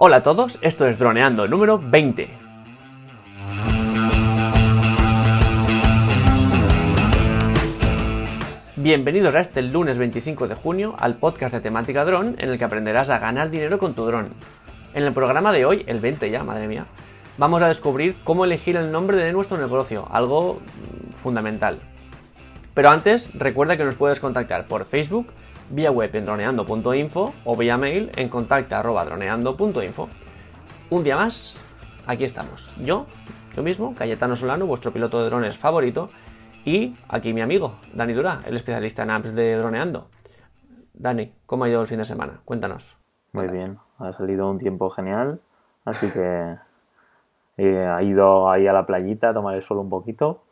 Hola a todos, esto es Droneando número 20. Bienvenidos a este lunes 25 de junio al podcast de temática dron en el que aprenderás a ganar dinero con tu dron. En el programa de hoy, el 20 ya, madre mía, vamos a descubrir cómo elegir el nombre de nuestro negocio, algo fundamental. Pero antes, recuerda que nos puedes contactar por Facebook, vía web en droneando.info o vía mail en contacta.droneando.info. Un día más, aquí estamos. Yo, yo mismo, Cayetano Solano, vuestro piloto de drones favorito, y aquí mi amigo, Dani Dura, el especialista en apps de droneando. Dani, ¿cómo ha ido el fin de semana? Cuéntanos. Muy bien, ha salido un tiempo genial, así que eh, ha ido ahí a la playita a tomar el sol un poquito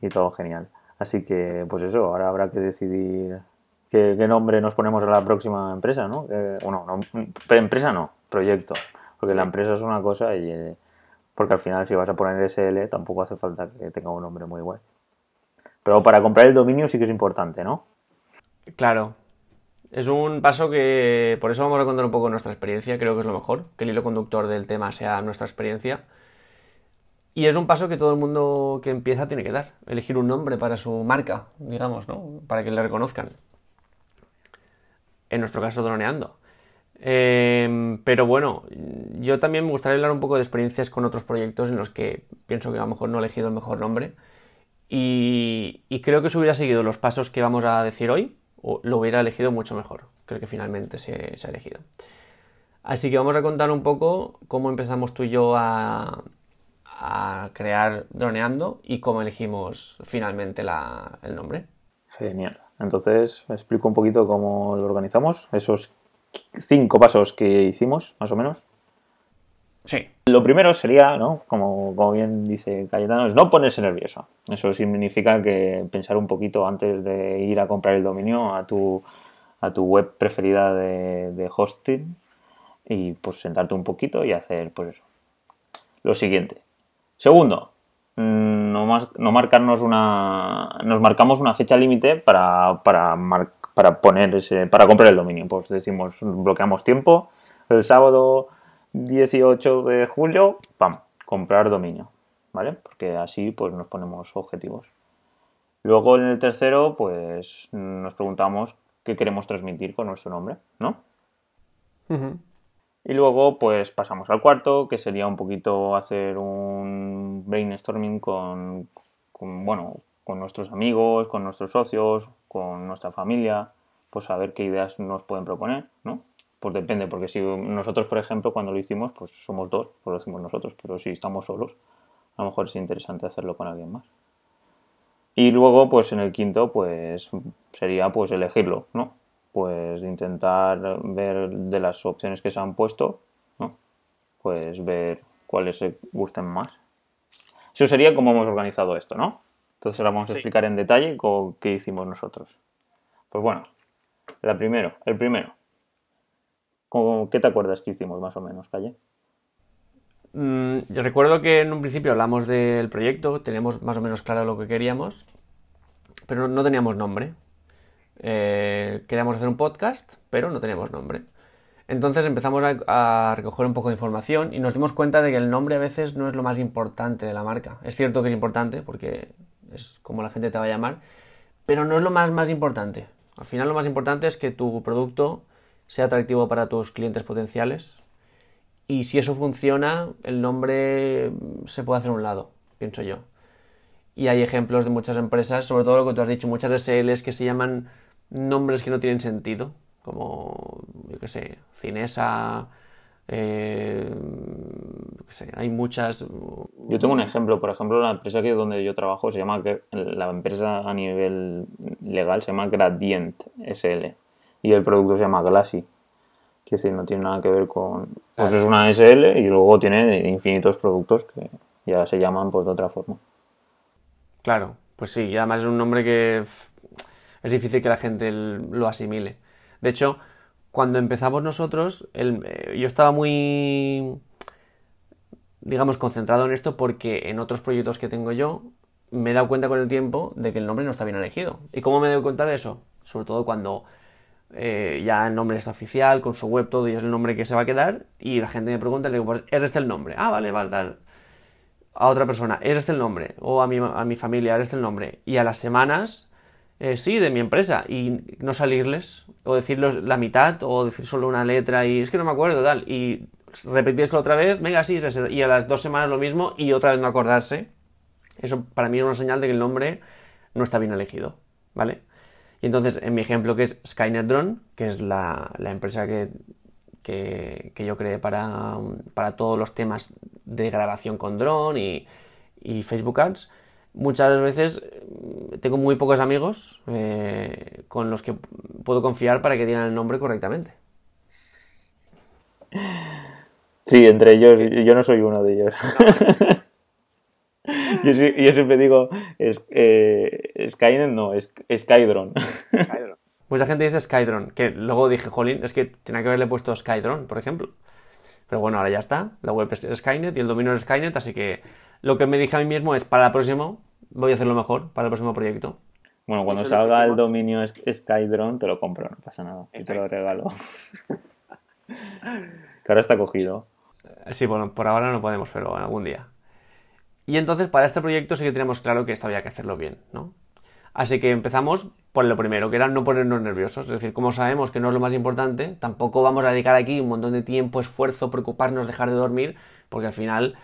y todo genial. Así que, pues eso, ahora habrá que decidir qué, nombre nos ponemos a la próxima empresa, ¿no? bueno, no, empresa no, proyecto. Porque la empresa es una cosa y... Eh, porque al final si vas a poner SL tampoco hace falta que tenga un nombre muy bueno. Pero para comprar el dominio sí que es importante, ¿no? Claro. Es un paso que por eso vamos a contar un poco nuestra experiencia, creo que es lo mejor, que el hilo conductor del tema sea nuestra experiencia. Y es un paso que todo el mundo que empieza tiene que dar, elegir un nombre para su marca, digamos, ¿no? Para que le reconozcan en nuestro caso droneando. Em, pero bueno, yo también me gustaría hablar un poco de experiencias con otros proyectos en los que pienso que a lo mejor no he elegido el mejor nombre. Y, creo que si hubiera seguido los pasos que vamos a decir hoy, lo hubiera elegido mucho mejor. Creo que finalmente se, ha elegido. Así que vamos a contar un poco cómo empezamos tú y yo a, a crear droneando y cómo elegimos finalmente el nombre. Genial. Entonces, explico un poquito cómo lo organizamos, esos cinco pasos que hicimos, más o menos. Sí. Lo primero sería, ¿no? Como, como bien dice Cayetano, es no ponerse nervioso. Eso significa que pensar un poquito antes de ir a comprar el dominio a tu, a tu web preferida de, de hosting y pues sentarte un poquito y hacer pues eso. Lo siguiente. Segundo, Mm, no, marcarnos una. Nos marcamos una fecha límite para, para, para poner ese, para comprar el dominio. Pues decimos, bloqueamos tiempo. El sábado 18 de julio, ¡pam! Comprar dominio. ¿Vale? Porque así pues nos ponemos objetivos. Luego en el tercero, pues nos preguntamos qué queremos transmitir con nuestro nombre, ¿no? Y luego pues pasamos al cuarto, que sería un poquito hacer un brainstorming con, bueno, con nuestros amigos, con nuestros socios, con nuestra familia, pues a ver qué ideas nos pueden proponer, ¿no? Pues depende, porque si nosotros, por ejemplo, cuando lo hicimos, pues somos dos, pues lo hacemos nosotros, pero si estamos solos, a lo mejor es interesante hacerlo con alguien más. Y luego, pues en el quinto, pues sería pues elegirlo, ¿no? Pues intentar ver de las opciones que se han puesto, ¿no? pues ver cuáles se gusten más. Eso sería como hemos organizado esto, ¿no? Entonces ahora vamos a explicar en detalle qué hicimos nosotros. Pues bueno, la primero, el primero. ¿Qué te acuerdas que hicimos más o menos, Calle? Mm, yo recuerdo que en un principio hablamos del proyecto, teníamos más o menos claro lo que queríamos, pero no teníamos nombre. Eh, queríamos hacer un podcast, pero no teníamos nombre. Entonces empezamos a, recoger un poco de información y nos dimos cuenta de que el nombre a veces no es lo más importante de la marca. Es cierto que es importante porque es como la gente te va a llamar, pero no es lo más, más importante. Al final lo más importante es que tu producto sea atractivo para tus clientes potenciales y si eso funciona, el nombre se puede hacer a un lado, pienso yo. Y hay ejemplos de muchas empresas, sobre todo lo que tú has dicho, muchas SLs que se llaman nombres que no tienen sentido, como, yo qué sé, Cinesa, eh, hay muchas... Yo tengo un ejemplo, por ejemplo, la empresa que donde yo trabajo se llama, la empresa a nivel legal se llama Gradient SL y el producto se llama Glassy, que decir, no tiene nada que ver con... Pues es una SL y luego tiene infinitos productos que ya se llaman pues de otra forma. Claro, pues sí, y además es un nombre que es difícil que la gente lo asimile. De hecho, cuando empezamos nosotros, eh, yo estaba muy, digamos, concentrado en esto porque en otros proyectos que tengo yo me he dado cuenta con el tiempo de que el nombre no está bien elegido. ¿Y cómo me doy cuenta de eso? Sobre todo cuando eh, ya el nombre está oficial, con su web, todo, y es el nombre que se va a quedar. Y la gente me pregunta, le digo, pues es este el nombre. Ah, vale, vale, tal. A otra persona, es este el nombre. O a mi, a mi familia, es este el nombre. Y a las semanas, eh, sí, de mi empresa. Y no salirles, o decirles la mitad, o decir solo una letra, y es que no me acuerdo, tal. Y repetirlo otra vez, venga, sí, y a las dos semanas lo mismo, y otra vez no acordarse. Eso para mí es una señal de que el nombre no está bien elegido, ¿vale? Y entonces, en mi ejemplo, que es Skynet Drone, que es la, empresa que, que, yo creé para, para, todos los temas de grabación con drone y, y, Facebook Ads, muchas veces tengo muy pocos amigos eh, con los que puedo confiar para que digan el nombre correctamente. Sí, entre ellos, yo no soy uno de ellos. yo, siempre digo es, eh, Skynet, no, es Skydrone. Mucha gente dice Skydrone, que luego dije, jolín, es que tenía que haberle puesto Skydrone, por ejemplo. Pero bueno, ahora ya está. La web es Skynet y el dominio es Skynet, así que lo que me dije a mí mismo es para el próximo, voy a hacerlo mejor, para el próximo proyecto. Bueno, cuando salga el dominio Skydrone te lo compro, no pasa nada. Y te lo regalo. que ahora está cogido. Sí, bueno, por ahora no podemos, pero algún día. Y entonces para este proyecto sí que tenemos claro que esto había que hacerlo bien, ¿no? Así que empezamos por lo primero, que era no ponernos nerviosos. Es decir, como sabemos que no es lo más importante, tampoco vamos a dedicar aquí un montón de tiempo, esfuerzo, preocuparnos, dejar de dormir, porque al final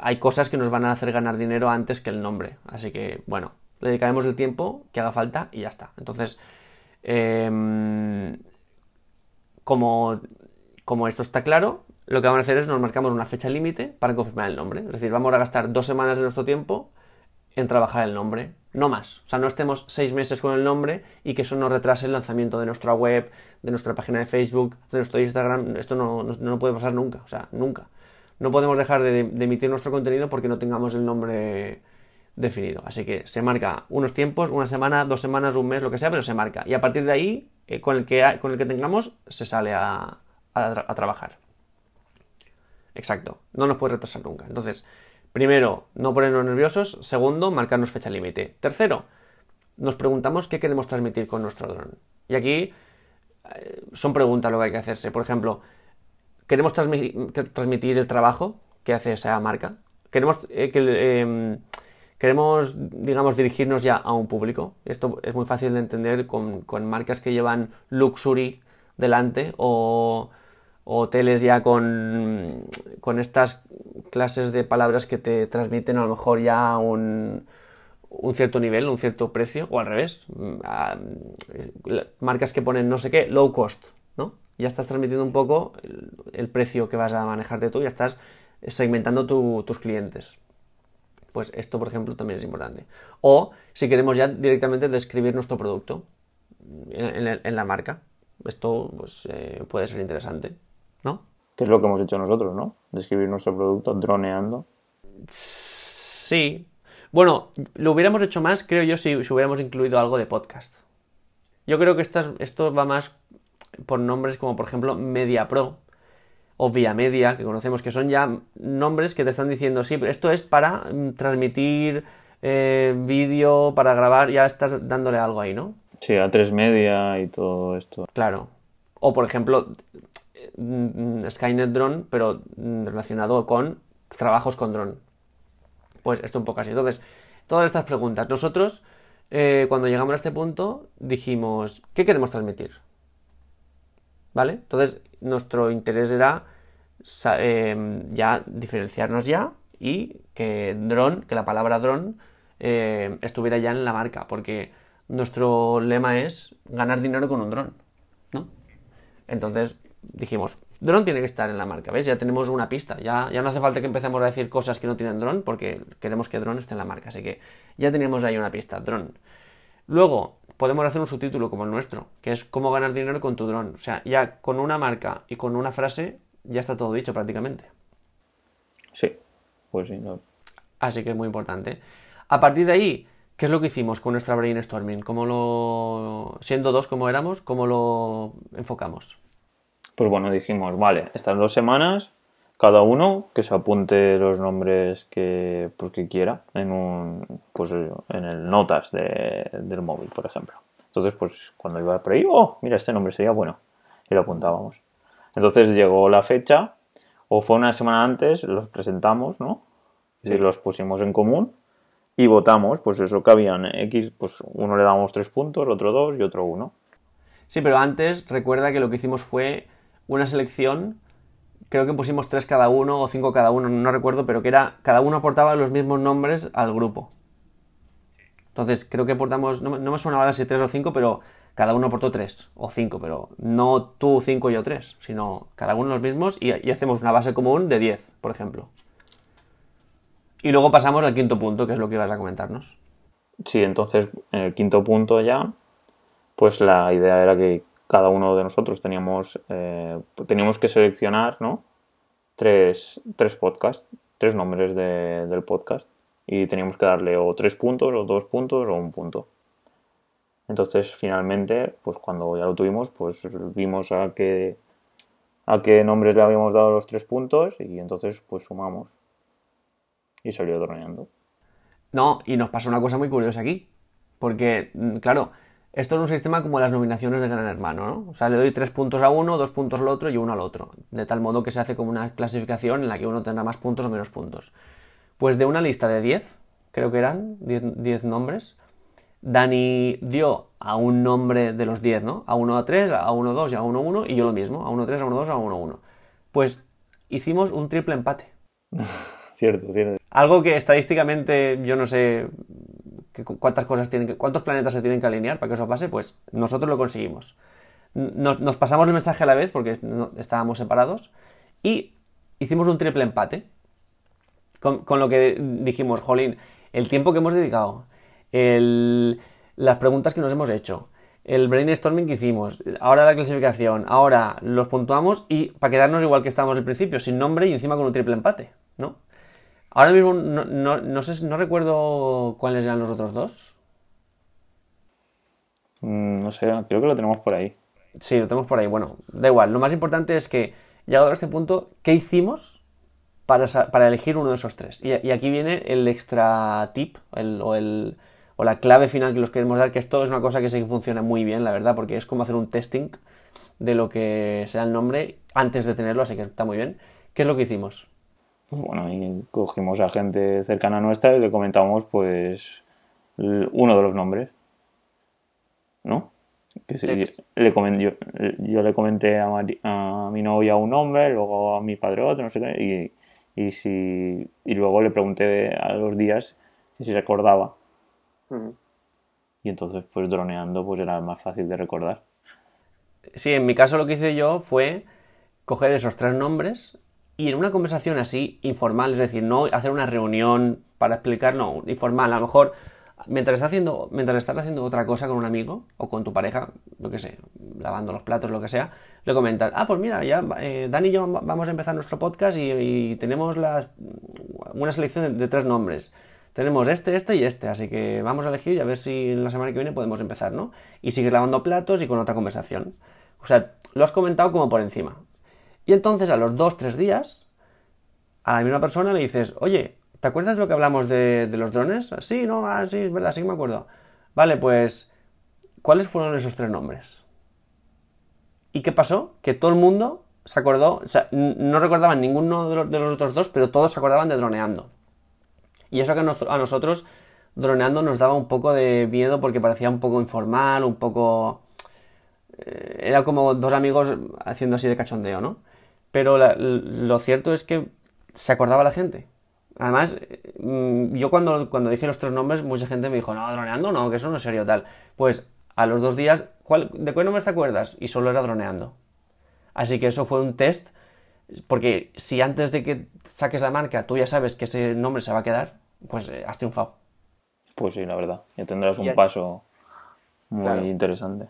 hay cosas que nos van a hacer ganar dinero antes que el nombre. Así que, bueno, le dedicaremos el tiempo que haga falta y ya está. Entonces, em, como, como esto está claro, lo que vamos a hacer es nos marcamos una fecha límite para confirmar el nombre. Es decir, vamos a gastar dos semanas de nuestro tiempo en trabajar el nombre, no más. O sea, no estemos seis meses con el nombre y que eso nos retrase el lanzamiento de nuestra web, de nuestra página de Facebook, de nuestro Instagram. Esto no, no, puede pasar nunca, o sea, nunca. No podemos dejar de, emitir nuestro contenido porque no tengamos el nombre definido. Así que se marca unos tiempos, una semana, dos semanas, un mes, lo que sea, pero se marca. Y a partir de ahí, eh, con, el que, con el que tengamos, se sale a, a trabajar. Exacto, no nos puede retrasar nunca. Entonces, primero, no ponernos nerviosos. Segundo, marcarnos fecha límite. Tercero, nos preguntamos qué queremos transmitir con nuestro dron. Y aquí eh, son preguntas lo que hay que hacerse. Por ejemplo, ¿queremos transmitir el trabajo que hace esa marca? ¿Queremos, eh, em, queremos digamos, dirigirnos ya a un público? Esto es muy fácil de entender con, con marcas que llevan luxury delante o hoteles ya con, con estas clases de palabras que te transmiten a lo mejor ya un, un cierto nivel, un cierto precio, o al revés, mm, marcas que ponen no sé qué, low cost. Ya estás transmitiendo un poco el, precio que vas a manejarte tú, ya estás segmentando tus clientes. Pues esto, por ejemplo, también es importante. O si queremos ya directamente describir nuestro producto en, la marca. Esto pues, eh, puede ser interesante. ¿no? Que es lo que hemos hecho nosotros, ¿no? Describir nuestro producto droneando. Sí. Bueno, lo hubiéramos hecho más, creo yo, si, hubiéramos incluido algo de podcast. Yo creo que esto va más por nombres como, por ejemplo, Media Pro o Vía Media, que conocemos que son ya nombres que te están diciendo, sí, pero esto es para mm, transmitir eh, vídeo, para grabar, ya estás dándole algo ahí, ¿no? Sí, a tres media y todo esto. Claro. O, por ejemplo, Mm, Skynet Drone, pero mm, relacionado con trabajos con drone. Pues esto un poco así. Entonces, todas estas preguntas. Nosotros, eh, cuando llegamos a este punto, dijimos, ¿qué queremos transmitir? ¿Vale? Entonces, nuestro interés era em, ya diferenciarnos ya y que drone, que la palabra drone em, estuviera ya en la marca, porque nuestro lema es ganar dinero con un dron, ¿no? Entonces, dijimos, dron tiene que estar en la marca, ¿ves? Ya tenemos una pista, ya, ya no hace falta que empecemos a decir cosas que no tienen dron porque queremos que dron esté en la marca, así que ya tenemos ahí una pista, dron. Luego, podemos hacer un subtítulo como el nuestro, que es cómo ganar dinero con tu dron. O sea, ya con una marca y con una frase ya está todo dicho prácticamente. Sí, pues sí. No. Así que es muy importante. A partir de ahí, ¿qué es lo que hicimos con nuestra brainstorming? ¿Cómo lo, siendo dos como éramos, cómo lo enfocamos? pues bueno, dijimos, vale, estas dos semanas, cada uno que se apunte los nombres que, pues, que quiera en un, pues en el notas del móvil, por ejemplo. Entonces, pues cuando iba por ahí, oh, mira, este nombre sería bueno. Y lo apuntábamos. Entonces llegó la fecha, o fue una semana antes, los presentamos, ¿no? Y los pusimos en común y votamos, pues eso que habían X, pues uno le damos tres puntos, otro dos y otro uno. Sí, pero antes recuerda que lo que hicimos fue una selección, creo que pusimos tres cada uno o cinco cada uno, no recuerdo, pero que era, cada uno aportaba los mismos nombres al grupo. Entonces creo que aportamos, no, me suena ahora si tres o cinco, pero cada uno aportó tres o cinco, pero no tú cinco y yo tres, sino cada uno los mismos y, y hacemos una base común de diez, por ejemplo. Y luego pasamos al quinto punto, que es lo que ibas a comentarnos. Sí, entonces en el quinto punto ya, pues la idea era que cada uno de nosotros teníamos, eh, teníamos que seleccionar, ¿no? Tres, tres podcasts, tres nombres del podcast y teníamos que darle o tres puntos o dos puntos o un punto. Entonces finalmente, pues cuando ya lo tuvimos, pues vimos a qué, a qué nombres le habíamos dado los tres puntos y entonces pues sumamos y salió droneando. No, y nos pasó una cosa muy curiosa aquí. Porque, mm, claro, esto es un sistema como las nominaciones de Gran Hermano, ¿no? O sea, le doy tres puntos a uno, dos puntos al otro y uno al otro. De tal modo que se hace como una clasificación en la que uno tendrá más puntos o menos puntos. Pues de una lista de 10, creo que eran 10 nombres, Dani dio a un nombre de los 10, ¿no? A 1 a 3, a 1 a 2 y a 1 a 1 y yo lo mismo, a 1 a 3, a 1 a 2, a 1 a 1. Pues hicimos un triple empate. cierto, cierto. Algo que estadísticamente yo no sé cuántas cosas tienen cuántos planetas se tienen que alinear para que eso pase, pues nosotros lo conseguimos. Nos, pasamos el mensaje a la vez porque estábamos separados y hicimos un triple empate. Con, lo que dijimos, jolín, el tiempo que hemos dedicado, las preguntas que nos hemos hecho, el brainstorming que hicimos, ahora la clasificación, ahora los puntuamos y para quedarnos igual que estábamos al principio, sin nombre y encima con un triple empate, ¿no? Ahora mismo no, sé, no recuerdo cuáles eran los otros dos. Mm, no sé, creo que lo tenemos por ahí. Sí, lo tenemos por ahí. Bueno, da igual. Lo más importante es que, llegado a este punto, ¿qué hicimos para, elegir uno de esos tres? Y, aquí viene el extra tip o, el, o la clave final que los queremos dar, que esto es una cosa que sé que funciona muy bien, la verdad, porque es como hacer un testing de lo que será el nombre antes de tenerlo, así que está muy bien. ¿Qué es lo que hicimos? Pues bueno, y cogimos a gente cercana a nuestra y le comentamos pues uno de los nombres, ¿no? Que le yo, le comenté a, a, mi novia un nombre, luego a mi padre otro, no sé qué, y, y, si, y luego le pregunté a los días si se recordaba. Y entonces, pues droneando, pues era más fácil de recordar. Sí, en mi caso lo que hice yo fue coger esos tres nombres y en una conversación así, informal, es decir, no hacer una reunión para explicar, no, informal, a lo mejor mientras estás haciendo, mientras estás haciendo otra cosa con un amigo o con tu pareja, lo que sé, lavando los platos, lo que sea, le comentas, ah, pues mira, ya eh, Dani y yo vamos a empezar nuestro podcast y, tenemos una selección de, tres nombres. Tenemos este, este y este, así que vamos a elegir y a ver si en la semana que viene podemos empezar, ¿no? Y sigues lavando platos y con otra conversación. O sea, lo has comentado como por encima. Y entonces a los dos, tres días, a la misma persona le dices, oye, ¿te acuerdas de lo que hablamos de, los drones? Sí, no, ah, sí, es verdad, sí que me acuerdo. Vale, pues, ¿cuáles fueron esos tres nombres? ¿Y qué pasó? Que todo el mundo se acordó, o sea, no recordaban ninguno de los, otros dos, pero todos se acordaban de droneando. Y eso que a nosotros droneando nos daba un poco de miedo porque parecía un poco informal, un poco... Eh, era como dos amigos haciendo así de cachondeo, ¿no? Pero lo cierto es que se acordaba la gente. Además, mm, yo cuando, cuando dije los tres nombres, mucha gente me dijo, no, droneando no, que eso no es serio tal. Pues a los dos días, ¿de qué nombre te acuerdas? Y solo era droneando. Así que eso fue un test, porque si antes de que saques la marca tú ya sabes que ese nombre se va a quedar, pues eh, has triunfado. Pues sí, la verdad. Ya tendrás un paso muy interesante.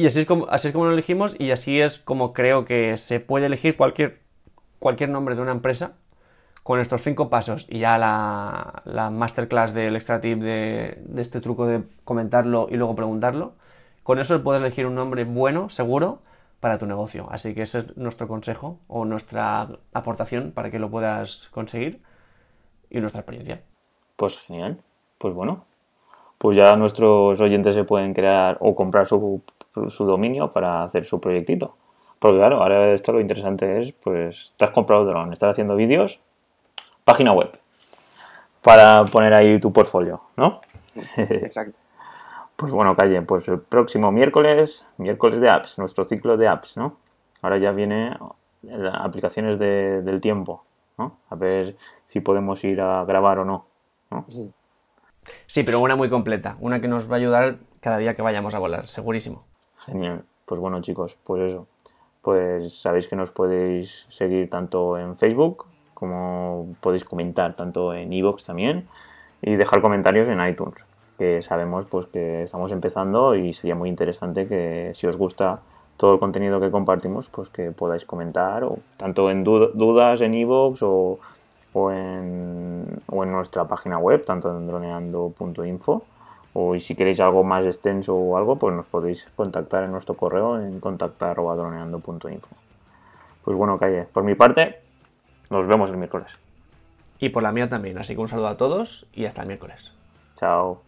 Y así es, como, así es como lo elegimos y así es como creo que se puede elegir cualquier, cualquier nombre de una empresa con estos cinco pasos y ya la, la masterclass del extra tip de, este truco de comentarlo y luego preguntarlo. Con eso puedes elegir un nombre bueno, seguro, para tu negocio. Así que ese es nuestro consejo o nuestra aportación para que lo puedas conseguir y nuestra experiencia. Pues genial. Pues bueno, pues ya nuestros oyentes se pueden crear o comprar su, su dominio para hacer su proyectito. Porque claro, ahora esto lo interesante es, pues, te has comprado dron, estás haciendo vídeos, página web, para poner ahí tu portfolio, ¿no? Exacto. Pues bueno, Calle, pues el próximo miércoles, miércoles de apps, nuestro ciclo de apps, ¿no? Ahora ya viene las aplicaciones de- del tiempo, ¿no? A ver si podemos ir a grabar o no. ¿no? Sí, pero una muy completa, una que nos va a ayudar cada día que vayamos a volar, segurísimo. Genial. Pues bueno, chicos, pues eso. Pues sabéis que nos podéis seguir tanto en Facebook como podéis comentar tanto en iVoox también y dejar comentarios en iTunes, que sabemos pues que estamos empezando y sería muy interesante que si os gusta todo el contenido que compartimos, pues que podáis comentar o tanto en dud- dudas en iVoox o, o, en, o en nuestra página web, tanto en droneando.info o y si queréis algo más extenso o algo, pues nos podéis contactar en nuestro correo en contactar.droneando.info. Pues bueno, Calle, por mi parte, nos vemos el miércoles. Y por la mía también, así que un saludo a todos y hasta el miércoles. Chao.